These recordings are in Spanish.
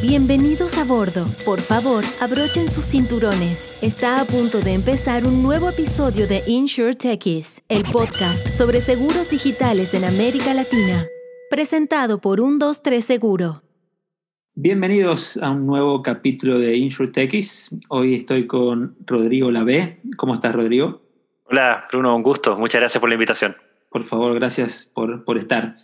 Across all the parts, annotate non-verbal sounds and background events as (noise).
Bienvenidos a bordo. Por favor, abrochen sus cinturones. Está a punto de empezar un nuevo episodio de Insure Techies, el podcast sobre seguros digitales en América Latina. Presentado por 123 Seguro. Bienvenidos a un nuevo capítulo de Insure Techies. Hoy estoy con Rodrigo Labé. ¿Cómo estás, Rodrigo? Hola, Bruno, un gusto. Muchas gracias por la invitación. Por favor, gracias por, por estar.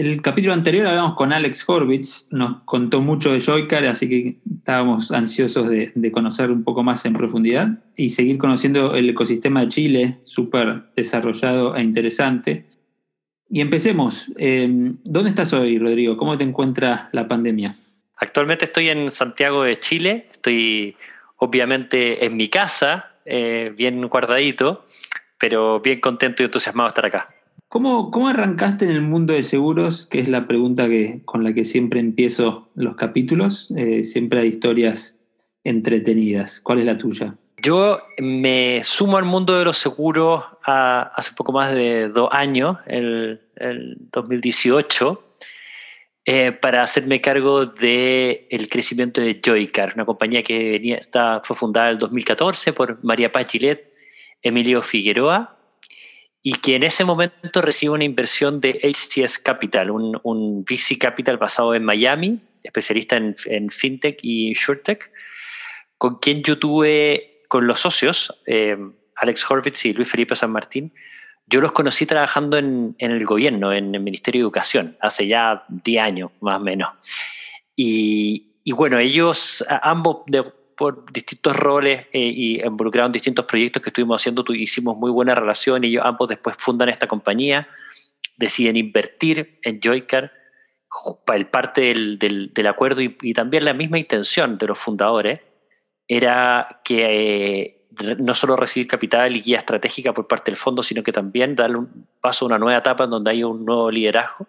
El capítulo anterior hablamos con Alex Horvitz, nos contó mucho de Joycar, así que estábamos ansiosos de, conocer un poco más en profundidad y seguir conociendo el ecosistema de Chile, súper desarrollado e interesante. Y empecemos. Em, ¿Dónde estás hoy, Rodrigo? ¿Cómo te encuentra la pandemia? Actualmente estoy en Santiago de Chile, estoy obviamente en mi casa, eh, bien guardadito, pero bien contento y entusiasmado de estar acá. ¿Cómo, ¿Cómo, arrancaste en el mundo de seguros? Que es la pregunta que, con la que siempre empiezo los capítulos. Eh, siempre hay historias entretenidas. ¿Cuál es la tuya? Yo me sumo al mundo de los seguros hace poco más de dos años, el, el 2018, eh, para hacerme cargo del el crecimiento de Joycar, una compañía que venía, está, fue fundada en el 2014 por María Paz Emilio Figueroa y que en ese momento recibe una inversión de HCS Capital, un, un VC Capital basado en Miami, especialista en, en FinTech y InsurTech, con quien yo tuve, con los socios, eh, Alex Horvitz y Luis Felipe San Martín, yo los conocí trabajando en, en, el gobierno, en el Ministerio de Educación, hace ya 10 años más o menos. Y, y bueno, ellos, ambos de, por distintos roles eh, y involucrados en distintos proyectos que estuvimos haciendo, hicimos muy buena relación y ellos ambos después fundan esta compañía, deciden invertir en Joycar, el parte del, del, acuerdo y, también la misma intención de los fundadores era que eh, no solo recibir capital y guía estratégica por parte del fondo, sino que también darle un paso a una nueva etapa en donde hay un nuevo liderazgo.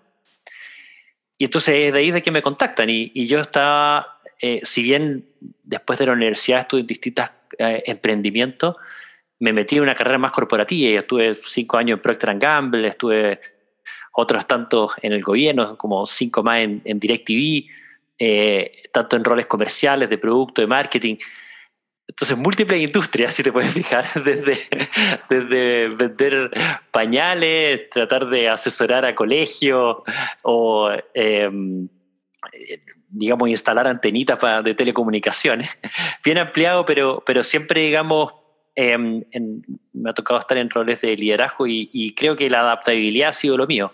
Y entonces es de ahí de que me contactan y, y yo estaba eh, si bien después de la universidad estuve en distintos eh, emprendimientos, me metí en una carrera más corporativa y estuve cinco años en Procter Gamble, estuve otros tantos en el gobierno, como cinco más en, DirecTV, eh, tanto en roles comerciales, de producto, de marketing. Entonces, múltiples industrias, (laughs) si te puedes fijar, (laughs) desde, desde vender pañales, tratar de asesorar a colegios o em, digamos, instalar antenitas para, de telecomunicaciones. (laughs) Bien ampliado, pero, pero siempre, digamos, em, me ha tocado estar en roles de liderazgo y, creo que la adaptabilidad ha sido lo mío.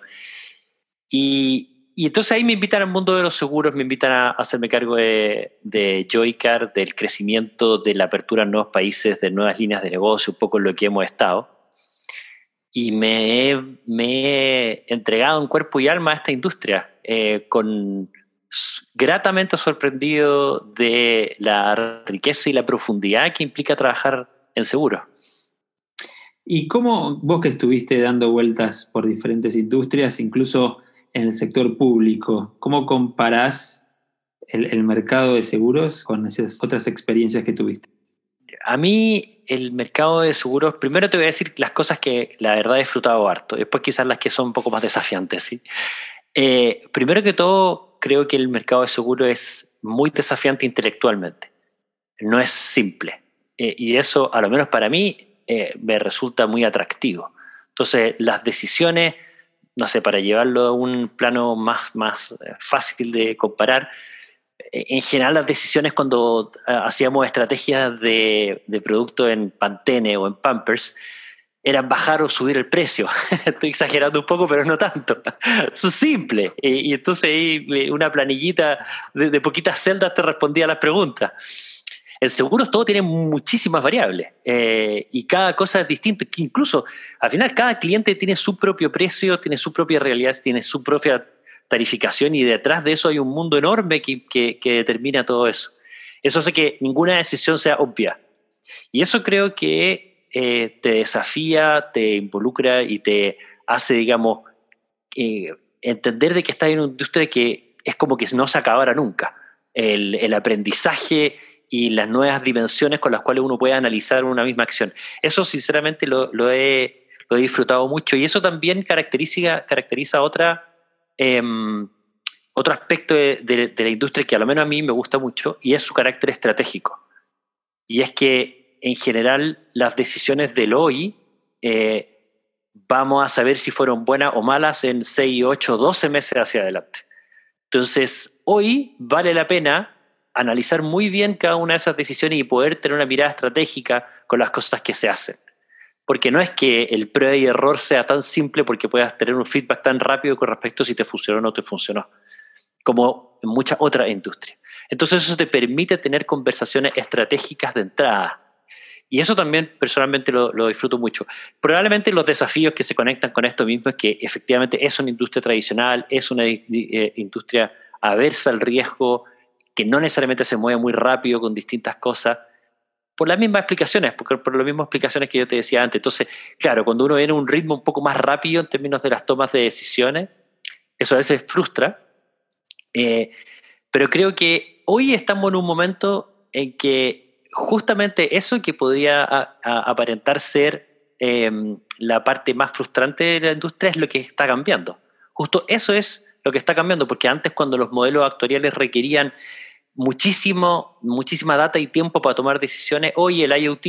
Y, entonces ahí me invitan al mundo de los seguros, me invitan a, hacerme cargo de, de, Joycar, del crecimiento, de la apertura en nuevos países, de nuevas líneas de negocio, un poco en lo que hemos estado. Y me me he entregado en cuerpo y alma a esta industria, eh, con, gratamente sorprendido de la riqueza y la profundidad que implica trabajar en seguro. ¿Y cómo vos que estuviste dando vueltas por diferentes industrias, incluso en el sector público, cómo comparás el, el mercado de seguros con esas otras experiencias que tuviste? A mí el mercado de seguros, primero te voy a decir las cosas que la verdad he disfrutado harto, después quizás las que son un poco más desafiantes. ¿sí? Eh, primero que todo, creo que el mercado de seguro es muy desafiante intelectualmente. No es simple. Eh, y eso, a lo menos para mí, eh, me resulta muy atractivo. Entonces, las decisiones, no sé, para llevarlo a un plano más, más eh, fácil de comparar, en general las decisiones cuando hacíamos estrategias de, de producto en Pantene o en Pampers, eran bajar o subir el precio. (laughs) Estoy exagerando un poco, pero no tanto. Eso es (laughs) simple. Y, entonces ahí una planillita de, poquitas celdas te respondía a las preguntas. En seguros todo tiene muchísimas variables eh, y cada cosa es distinta. Incluso al final cada cliente tiene su propio precio, tiene su propia realidad, tiene su propia tarificación y detrás de eso hay un mundo enorme que, que, que determina todo eso. Eso hace que ninguna decisión sea obvia. Y eso creo que eh, te desafía, te involucra y te hace, digamos, eh, entender de que estás en una industria que es como que no se acabara nunca. El, aprendizaje y las nuevas dimensiones con las cuales uno puede analizar una misma acción. Eso sinceramente lo, he, disfrutado mucho y eso también caracteriza, caracteriza otra, em, otro aspecto de, la industria que a lo menos a mí me gusta mucho y es su carácter estratégico. Y es que en general las decisiones del hoy eh, vamos a saber si fueron buenas o malas en 6, 8, 12 meses hacia adelante. Entonces, hoy vale la pena analizar muy bien cada una de esas decisiones y poder tener una mirada estratégica con las cosas que se hacen. Porque no es que el prueba y error sea tan simple porque puedas tener un feedback tan rápido con respecto a si te funcionó o no te funcionó, como en muchas otras industrias. Entonces eso te permite tener conversaciones estratégicas de entrada. Y eso también personalmente lo, disfruto mucho. Probablemente los desafíos que se conectan con esto mismo es que efectivamente es una industria tradicional, es una eh, industria aversa al riesgo, que no necesariamente se mueve muy rápido con distintas cosas, por las mismas explicaciones, porque por las mismas explicaciones que yo te decía antes. Entonces, claro, cuando uno viene a un ritmo un poco más rápido en términos de las tomas de decisiones, eso a veces frustra. Eh, pero creo que hoy estamos en un momento en que justamente eso que podría aparentar ser em, la parte más frustrante de la industria es lo que está cambiando. Justo eso es lo que está cambiando, porque antes cuando los modelos actuariales requerían muchísimo, muchísima data y tiempo para tomar decisiones, hoy el IoT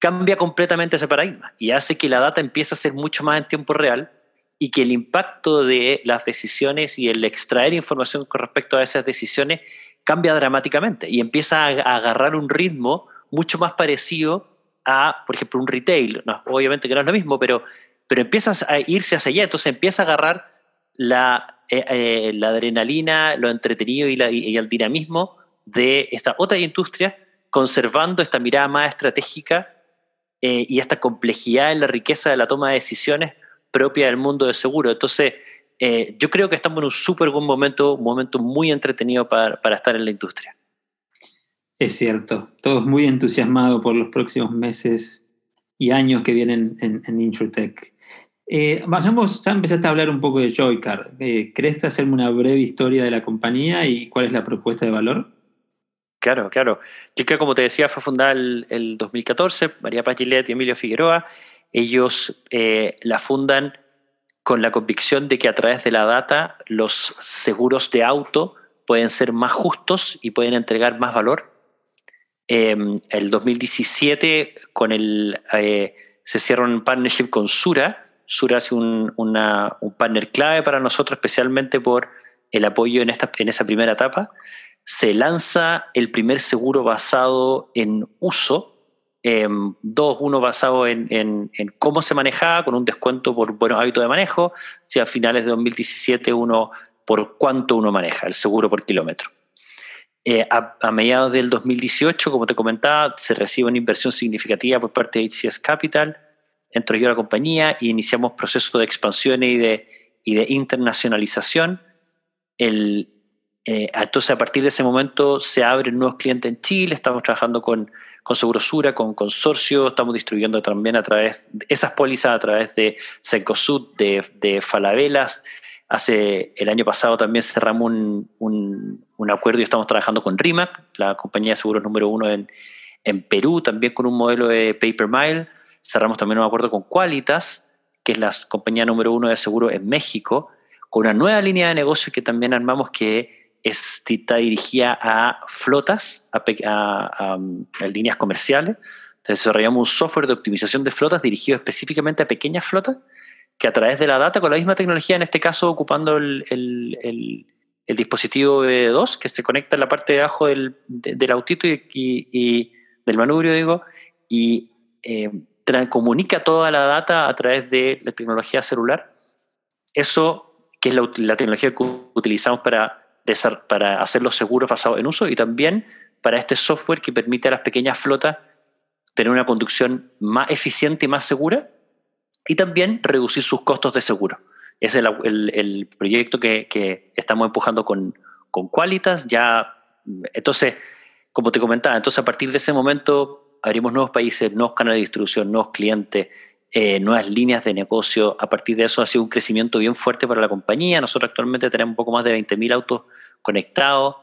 cambia completamente ese paradigma y hace que la data empiece a ser mucho más en tiempo real y que el impacto de las decisiones y el extraer información con respecto a esas decisiones cambia dramáticamente y empieza a, agarrar un ritmo mucho más parecido a, por ejemplo, un retail. obviamente que no es lo mismo, pero, pero empieza a irse hacia allá, entonces empieza a agarrar la eh, eh, la adrenalina, lo entretenido y, el dinamismo de esta otra industria, conservando esta mirada más estratégica eh, y esta complejidad en la riqueza de la toma de decisiones propia del mundo de seguro. Entonces, yo creo que estamos en un súper buen momento, un momento muy entretenido para, estar en la industria. Es cierto, todos muy entusiasmados por los próximos meses y años que vienen en, en. Eh, vayamos, ya empezaste a hablar un poco de Joycard. Eh, ¿Crees hacerme una breve historia de la compañía y cuál es la propuesta de valor? Claro, claro. Joycard, como te decía, fue fundada el, el 2014, María Paz y Emilio Figueroa. Ellos eh, la fundan con la convicción de que a través de la data los seguros de auto pueden ser más justos y pueden entregar más valor. Em, el 2017 con el, eh, se cierra un partnership con Sura, Sura hace un, partner clave para nosotros, especialmente por el apoyo en, esta, en esa primera etapa. Se lanza el primer seguro basado en uso, em, dos, uno basado en, cómo se manejaba, con un descuento por buenos hábitos de manejo, si a finales de 2017 uno por cuánto uno maneja, el seguro por kilómetro. Eh, a, mediados del 2018, como te comentaba, se recibe una inversión significativa por parte de HCS Capital, entro yo a la compañía y iniciamos procesos de expansión y de, internacionalización. Eh, entonces, a partir de ese momento se abren nuevos clientes en Chile, estamos trabajando con, con Segurosura, con Consorcio, estamos distribuyendo también a través de esas pólizas a través de Sencosud, de, de Falabelas. Hace el año pasado también cerramos un, un, un, acuerdo y estamos trabajando con RIMAC, la compañía de seguros número uno en, en Perú, también con un modelo de Paper Mile Cerramos también un acuerdo con Qualitas, que es la compañía número uno de seguro en México, con una nueva línea de negocio que también armamos que está dirigida a flotas, a, líneas comerciales. Entonces desarrollamos un software de optimización de flotas dirigido específicamente a pequeñas flotas, que a través de la data, con la misma tecnología, en este caso ocupando el, el, dispositivo B2, que se conecta en la parte de abajo del, autito y, del manubrio, digo, y eh, comunica toda la data a través de la tecnología celular. Eso, que es la, tecnología que utilizamos para, para hacer los seguros basados en uso y también para este software que permite a las pequeñas flotas tener una conducción más eficiente y más segura y también reducir sus costos de seguro. Es el, proyecto que, estamos empujando con, con Qualitas. Ya, entonces, como te comentaba, entonces a partir de ese momento abrimos nuevos países, nuevos canales de distribución, nuevos clientes, eh, nuevas líneas de negocio. A partir de eso ha sido un crecimiento bien fuerte para la compañía. Nosotros actualmente tenemos un poco más de 20.000 autos conectados,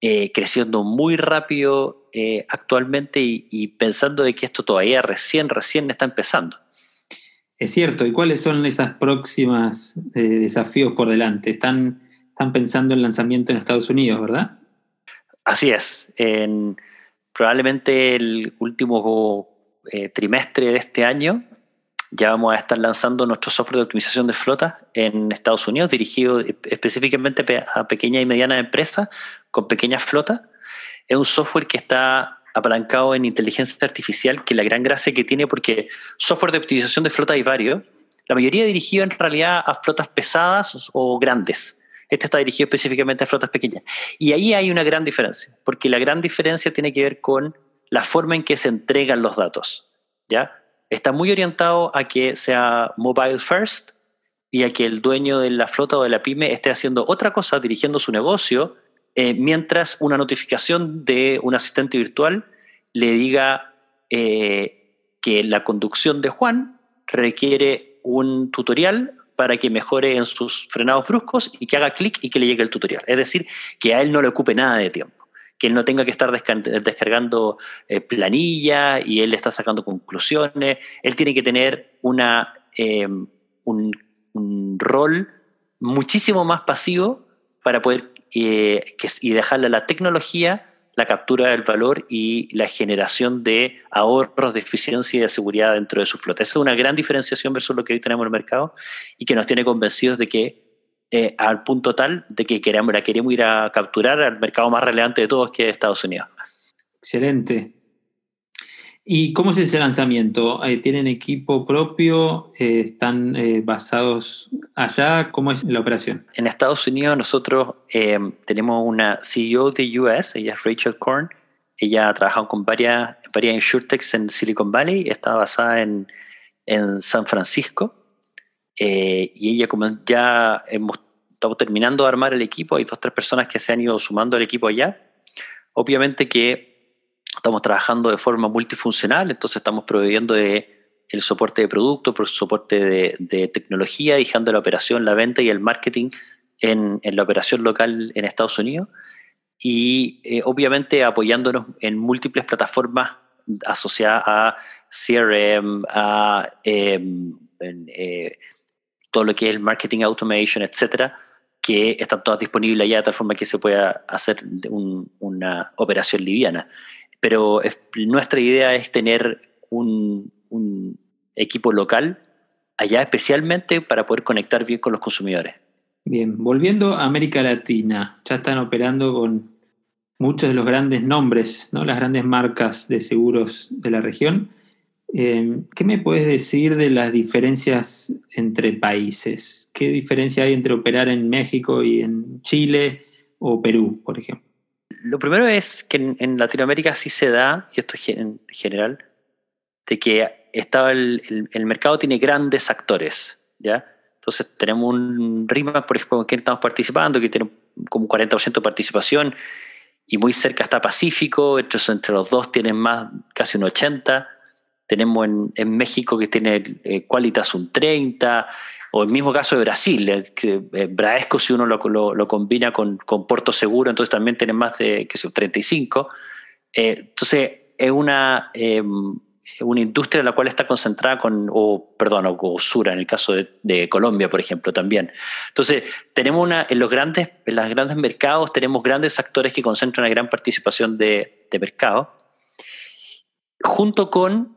eh, creciendo muy rápido eh, actualmente y, pensando de que esto todavía recién, recién está empezando. Es cierto. ¿Y cuáles son esas próximas desafíos por delante? ¿Están están pensando en lanzamiento en Estados Unidos, ¿verdad? Así es. En, probablemente el último trimestre de este año ya vamos a estar lanzando nuestro software de optimización de flota en Estados Unidos, dirigido específicamente a pequeñas y medianas empresas con pequeñas flotas. Es un software que está apalancado en inteligencia artificial, que la gran gracia que tiene, porque software de optimización de flota hay varios, la mayoría dirigido en realidad a flotas pesadas o grandes. Este está dirigido específicamente a flotas pequeñas. Y ahí hay una gran diferencia, porque la gran diferencia tiene que ver con la forma en que se entregan los datos. ¿ya? Está muy orientado a que sea mobile first y a que el dueño de la flota o de la pyme esté haciendo otra cosa, dirigiendo su negocio, eh, mientras una notificación de un asistente virtual le diga eh, que la conducción de Juan requiere un tutorial para que mejore en sus frenados bruscos y que haga clic y que le llegue el tutorial. Es decir, que a él no le ocupe nada de tiempo, que él no tenga que estar descargando eh, planillas y él está sacando conclusiones. Él tiene que tener una, eh, un, rol muchísimo más pasivo para poder eh, y dejarle a la tecnología la captura del valor y la generación de ahorros de eficiencia y de seguridad dentro de su flota. Esa es una gran diferenciación versus lo que hoy tenemos en el mercado y que nos tiene convencidos de que eh, al punto tal de que queremos, la queremos ir a capturar al mercado más relevante de todos que es Estados Unidos. Excelente. ¿Y cómo es ese lanzamiento? Eh, ¿Tienen equipo propio? Eh, ¿Están basados allá? ¿Cómo es la operación? En Estados Unidos nosotros tenemos una CEO de US, ella es Rachel Korn. Ella ha trabajado con varias, varias insurtechs en Silicon Valley, está basada en, en San Francisco. y ella como ya hemos, estamos terminando de armar el equipo, hay dos tres personas que se han ido sumando al equipo allá. Obviamente que estamos trabajando de forma multifuncional, entonces estamos proveyendo de el soporte de producto, por soporte de, tecnología, dejando la operación, la venta y el marketing en, la operación local en Estados Unidos y eh, obviamente apoyándonos en múltiples plataformas asociadas a CRM, a em, eh, todo lo que es el marketing automation, etcétera, que están todas disponibles allá de tal forma que se pueda hacer una operación liviana pero nuestra idea es tener un, equipo local allá especialmente para poder conectar bien con los consumidores. Bien, volviendo a América Latina, ya están operando con muchos de los grandes nombres, ¿no? las grandes marcas de seguros de la región. Eh, ¿Qué me puedes decir de las diferencias entre países? ¿Qué diferencia hay entre operar en México y en Chile o Perú, por ejemplo? Lo primero es que en, Latinoamérica sí se da, y esto es en general, de que estaba el, mercado tiene grandes actores, ¿ya? Entonces tenemos un RIMA, por ejemplo, en que estamos participando, que tiene como 40% de participación, y muy cerca está Pacífico, entre los dos tienen más, casi un 80%, tenemos en, México que tiene eh, Qualitas un 30%, o el mismo caso de Brasil, eh, que eh, Braesco si uno lo, combina con, con, Porto Seguro, entonces también tiene más de que 35. Eh, entonces es una, em, una industria en la cual está concentrada con, o perdón, o Sura en el caso de, Colombia, por ejemplo, también. Entonces tenemos una, en los grandes, en los grandes mercados tenemos grandes actores que concentran una gran participación de, de mercado, junto con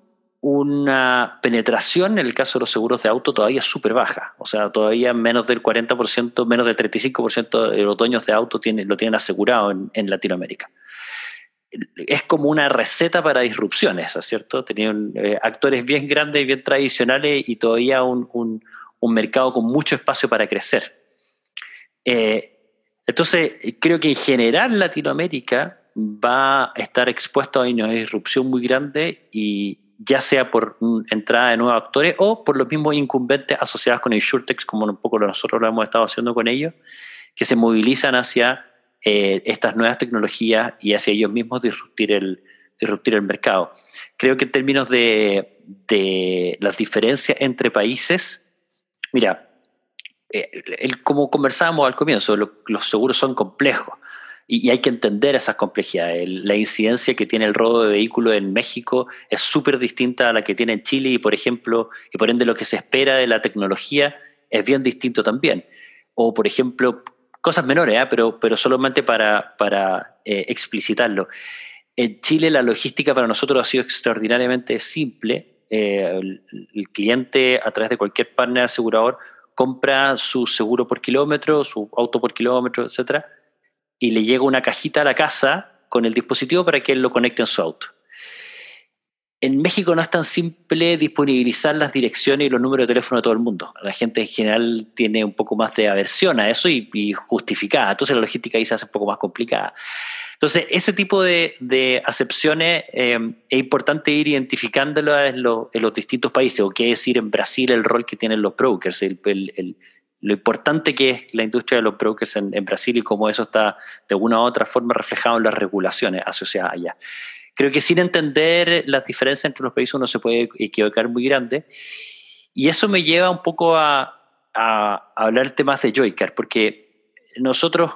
una penetración en el caso de los seguros de auto todavía súper baja. O sea, todavía menos del 40%, menos del 35% de los dueños de auto tienen, lo tienen asegurado en, Latinoamérica. Es como una receta para disrupciones, ¿cierto? Tenían eh, actores bien grandes, bien tradicionales y todavía un, mercado con mucho espacio para crecer. Eh, entonces, creo que en general Latinoamérica va a estar expuesto a una disrupción muy grande y, ya sea por entrada de nuevos actores o por los mismos incumbentes asociados con InsurTech, como un poco nosotros lo hemos estado haciendo con ellos, que se movilizan hacia eh, estas nuevas tecnologías y hacia ellos mismos disruptir el, disruptir el mercado. Creo que en términos de, de las diferencias entre países, mira, eh, como conversábamos al comienzo, los seguros son complejos y, hay que entender esas complejidades. la incidencia que tiene el robo de vehículos en México es súper distinta a la que tiene en Chile y, por ejemplo, y por ende lo que se espera de la tecnología es bien distinto también. O, por ejemplo, cosas menores, ¿eh? pero, pero solamente para, para eh, explicitarlo. En Chile la logística para nosotros ha sido extraordinariamente simple. El, el, cliente a través de cualquier partner asegurador compra su seguro por kilómetro, su auto por kilómetro, etcétera, y le llega una cajita a la casa con el dispositivo para que él lo conecte en su auto. En México no es tan simple disponibilizar las direcciones y los números de teléfono de todo el mundo. La gente en general tiene un poco más de aversión a eso y, justificada. Entonces la logística ahí se hace un poco más complicada. Entonces, ese tipo de, acepciones eh, es importante ir identificándolo en, los distintos países, o qué decir en Brasil el rol que tienen los brokers, lo importante que es la industria de los brokers en, Brasil y cómo eso está de una u otra forma reflejado en las regulaciones asociadas allá creo que sin entender las diferencias entre los países uno se puede equivocar muy grande. Y eso me lleva un poco a, a, hablar temas de Joycar, porque nosotros,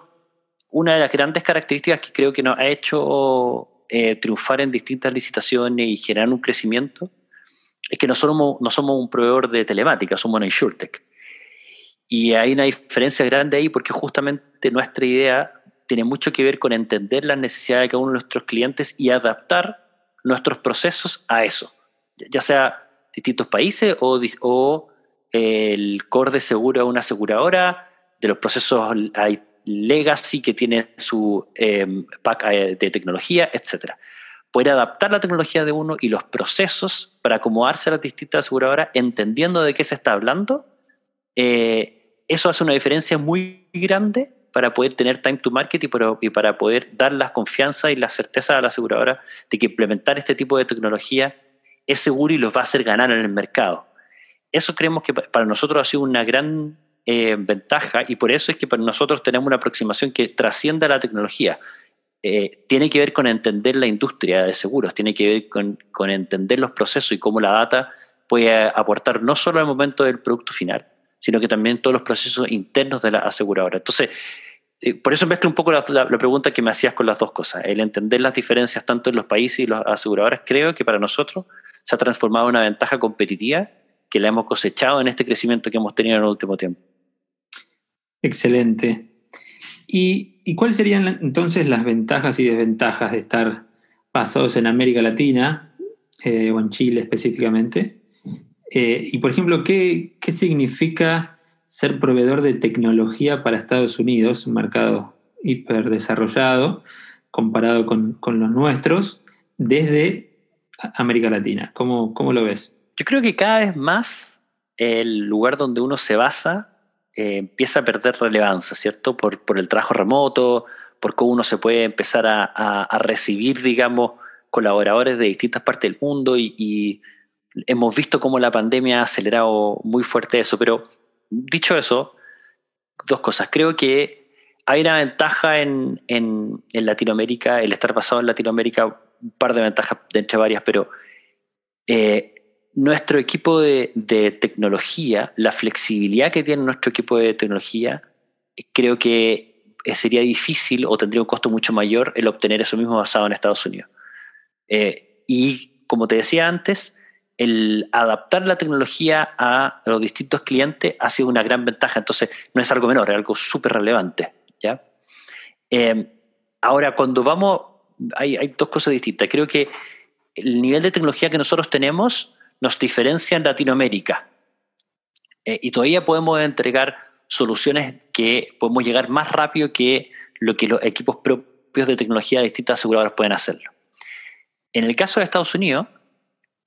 una de las grandes características que creo que nos ha hecho eh, triunfar en distintas licitaciones y generar un crecimiento, es que no somos, no somos un proveedor de telemática, somos una insurtech. Y hay una diferencia grande ahí porque justamente nuestra idea tiene mucho que ver con entender las necesidades de cada uno de nuestros clientes y adaptar nuestros procesos a eso, ya sea distintos países o, o el core de seguro de una aseguradora, de los procesos legacy que tiene su em, pack eh, de tecnología, etc. Poder adaptar la tecnología de uno y los procesos para acomodarse a las distintas aseguradoras, entendiendo de qué se está hablando, eh, eso hace una diferencia muy grande para poder tener time to market y para, poder dar la confianza y la certeza a la aseguradora de que implementar este tipo de tecnología es seguro y los va a hacer ganar en el mercado. Eso creemos que para nosotros ha sido una gran eh, ventaja y por eso es que para nosotros tenemos una aproximación que trasciende a la tecnología. Eh, tiene que ver con entender la industria de seguros, tiene que ver con, con entender los procesos y cómo la data puede aportar no solo al momento del producto final, sino que también todos los procesos internos de la aseguradora. Entonces, eh, por eso mezclo un poco la, pregunta que me hacías con las dos cosas. El entender las diferencias tanto en los países y las aseguradoras, creo que para nosotros se ha transformado en una ventaja competitiva que la hemos cosechado en este crecimiento que hemos tenido en el último tiempo. Excelente. ¿Y, cuáles serían entonces las ventajas y desventajas de estar basados en América Latina eh, o en Chile específicamente? Eh, y por ejemplo, ¿qué, ¿qué, significa ser proveedor de tecnología para Estados Unidos, un mercado hiperdesarrollado comparado con, con los nuestros, desde América Latina? ¿Cómo, ¿Cómo, lo ves? Yo creo que cada vez más el lugar donde uno se basa eh, empieza a perder relevancia, ¿cierto? Por, por, el trabajo remoto, por cómo uno se puede empezar a, a, recibir, digamos, colaboradores de distintas partes del mundo y, y hemos visto cómo la pandemia ha acelerado muy fuerte eso, pero dicho eso, dos cosas. Creo que hay una ventaja en, en, Latinoamérica, el estar basado en Latinoamérica, un par de ventajas entre varias, pero eh, nuestro equipo de, tecnología, la flexibilidad que tiene nuestro equipo de tecnología, creo que sería difícil o tendría un costo mucho mayor el obtener eso mismo basado en Estados Unidos. Eh, y como te decía antes, el adaptar la tecnología a los distintos clientes ha sido una gran ventaja. Entonces, no es algo menor, es algo súper relevante. ¿ya? Eh, ahora, cuando vamos, hay, hay, dos cosas distintas. Creo que el nivel de tecnología que nosotros tenemos nos diferencia en Latinoamérica. Eh, y todavía podemos entregar soluciones que podemos llegar más rápido que lo que los equipos propios de tecnología de distintas aseguradoras pueden hacerlo. En el caso de Estados Unidos,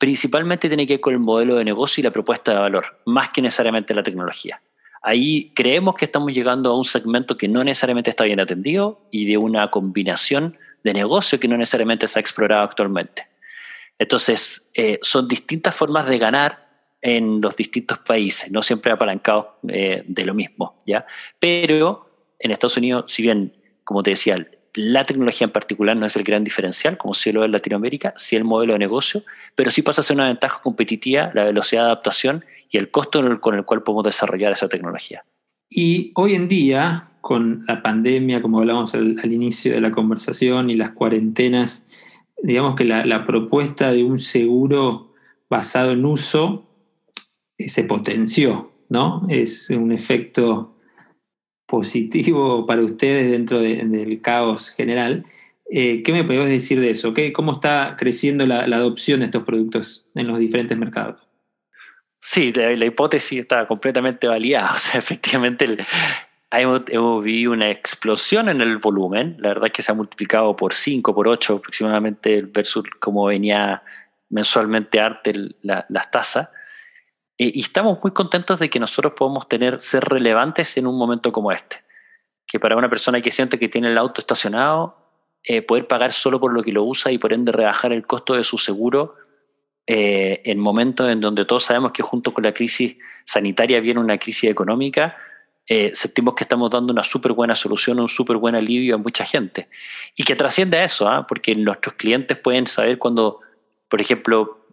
principalmente tiene que ver con el modelo de negocio y la propuesta de valor, más que necesariamente la tecnología. Ahí creemos que estamos llegando a un segmento que no necesariamente está bien atendido y de una combinación de negocio que no necesariamente se ha explorado actualmente. Entonces, eh, son distintas formas de ganar en los distintos países, no siempre apalancados eh, de lo mismo, ¿ya? Pero en Estados Unidos, si bien, como te decía, la tecnología en particular no es el gran diferencial, como sí lo es Latinoamérica, sí el modelo de negocio, pero sí pasa a ser una ventaja competitiva la velocidad de adaptación y el costo con el cual podemos desarrollar esa tecnología. Y hoy en día, con la pandemia, como hablamos al, inicio de la conversación, y las cuarentenas, digamos que la, propuesta de un seguro basado en uso eh, se potenció, ¿no? Es un efecto positivo para ustedes dentro del caos general. Eh, ¿Qué me podés decir de eso? ¿Qué, ¿Cómo está creciendo la, adopción de estos productos en los diferentes mercados? Sí, la, hipótesis está completamente validada. (laughs) O sea, efectivamente hemos, hemos, vivido una explosión en el volumen. La verdad es que se ha multiplicado por 5, por 8 aproximadamente versus cómo venía mensualmente arte las tasas. Eh, y estamos muy contentos de que nosotros podamos tener, ser relevantes en un momento como este. Que para una persona que siente que tiene el auto estacionado, eh, poder pagar solo por lo que lo usa y por ende rebajar el costo de su seguro eh, en momentos en donde todos sabemos que junto con la crisis sanitaria viene una crisis económica, sentimos que estamos dando una súper buena solución, un súper buen alivio a mucha gente. Y que trasciende a eso, ¿ah? porque nuestros clientes pueden saber cuando, por ejemplo,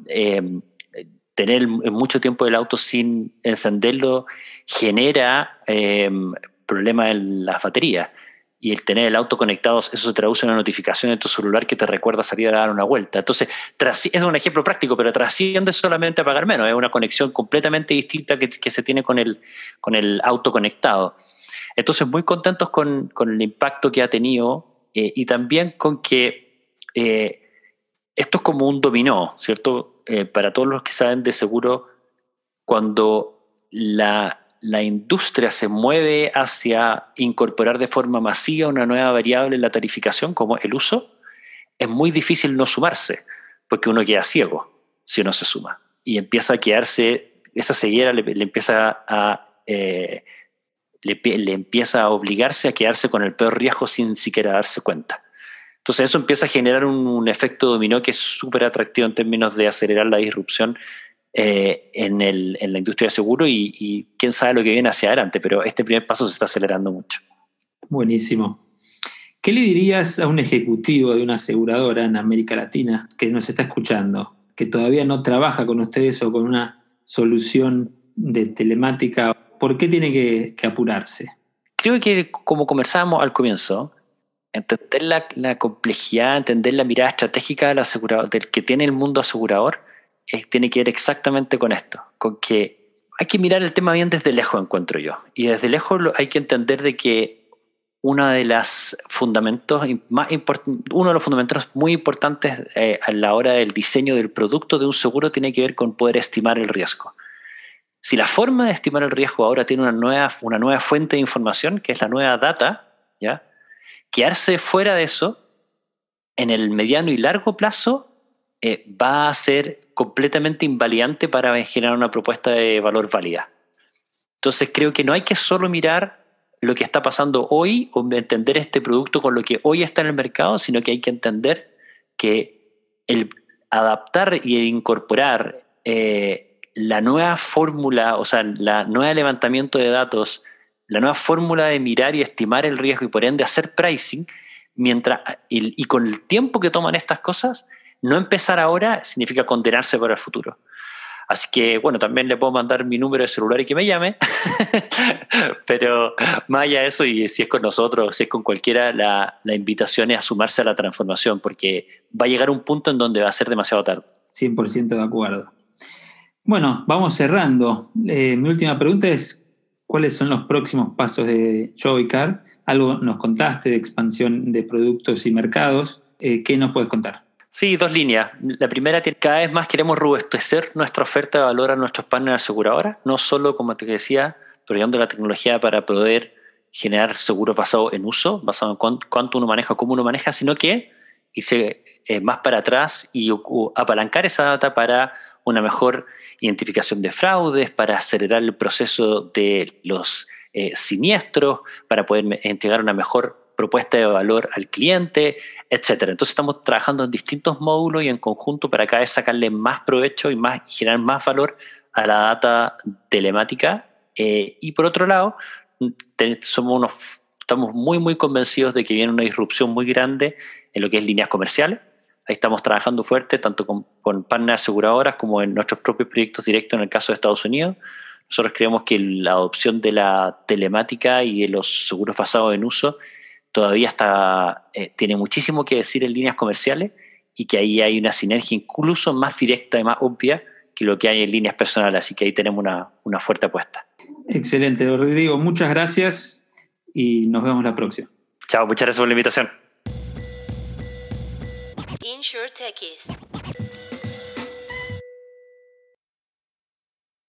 tener mucho tiempo el auto sin encenderlo genera em, problemas en las baterías. Y el tener el auto conectado, eso se traduce en una notificación en tu celular que te recuerda salir a dar una vuelta. Entonces, es un ejemplo práctico, pero trasciende solamente a pagar menos. Es una conexión completamente distinta que, que se tiene con el, con el auto conectado. Entonces, muy contentos con, con el impacto que ha tenido eh, y también con que eh, esto es como un dominó, ¿cierto? Eh, para todos los que saben de seguro, cuando la, industria se mueve hacia incorporar de forma masiva una nueva variable en la tarificación, como el uso, es muy difícil no sumarse, porque uno queda ciego si no se suma. Y empieza a quedarse, esa ceguera le, empieza a... Eh, le, empieza a obligarse a quedarse con el peor riesgo sin siquiera darse cuenta. Entonces eso empieza a generar un, efecto dominó que es súper atractivo en términos de acelerar la disrupción eh, en, el, en, la industria de seguro y, quién sabe lo que viene hacia adelante, pero este primer paso se está acelerando mucho. Buenísimo. ¿Qué le dirías a un ejecutivo de una aseguradora en América Latina que nos está escuchando, que todavía no trabaja con ustedes o con una solución de telemática? ¿Por qué tiene que, que apurarse? Creo que como conversábamos al comienzo, entender la, complejidad, entender la mirada estratégica del, asegurador, del que tiene el mundo asegurador, tiene que ver exactamente con esto, con que hay que mirar el tema bien desde lejos, encuentro yo. Y desde lejos hay que entender de que uno de los fundamentos más uno de los fundamentos muy importantes eh, a la hora del diseño del producto de un seguro tiene que ver con poder estimar el riesgo. Si la forma de estimar el riesgo ahora tiene una nueva, una nueva fuente de información, que es la nueva data, ¿ya? Quedarse fuera de eso en el mediano y largo plazo eh, va a ser completamente invalidante para generar una propuesta de valor válida. Entonces creo que no hay que solo mirar lo que está pasando hoy o entender este producto con lo que hoy está en el mercado, sino que hay que entender que el adaptar y el incorporar eh, la nueva fórmula, o sea, la nueva levantamiento de datos la nueva fórmula de mirar y estimar el riesgo y por ende hacer pricing, mientras, y, con el tiempo que toman estas cosas, no empezar ahora significa condenarse para el futuro. Así que, bueno, también le puedo mandar mi número de celular y que me llame. (laughs) Pero más allá de eso, y si es con nosotros, si es con cualquiera, la, invitación es a sumarse a la transformación, porque va a llegar un punto en donde va a ser demasiado tarde. 100% de acuerdo. Bueno, vamos cerrando. Eh, mi última pregunta es, cuáles son los próximos pasos de Joycar. Algo nos contaste de expansión de productos y mercados. Eh, ¿Qué nos puedes contar? Sí, dos líneas. La primera, cada vez más queremos robustecer nuestra oferta de valor a nuestros partners aseguradoras, no solo, como te decía, proveyendo la tecnología para poder generar seguros basados en uso, basado en cuánto uno maneja, cómo uno maneja, sino que irse eh, más para atrás y apalancar esa data para una mejor identificación de fraudes, para acelerar el proceso de los eh, siniestros, para poder entregar una mejor propuesta de valor al cliente, etc. Entonces estamos trabajando en distintos módulos y en conjunto para cada vez sacarle más provecho y más, generar más valor a la data telemática. Eh, y por otro lado, somos unos, estamos muy, muy convencidos de que viene una disrupción muy grande en lo que es líneas comerciales Ahí estamos trabajando fuerte, tanto con, con partners aseguradoras como en nuestros propios proyectos directos en el caso de Estados Unidos. Nosotros creemos que la adopción de la telemática y de los seguros basados en uso todavía está, eh, tiene muchísimo que decir en líneas comerciales y que ahí hay una sinergia incluso más directa y más obvia que lo que hay en líneas personales. Así que ahí tenemos una, una fuerte apuesta. Excelente, Rodrigo. Muchas gracias. y nos vemos la próxima. Chao, muchas gracias por la invitación. InsureTech is.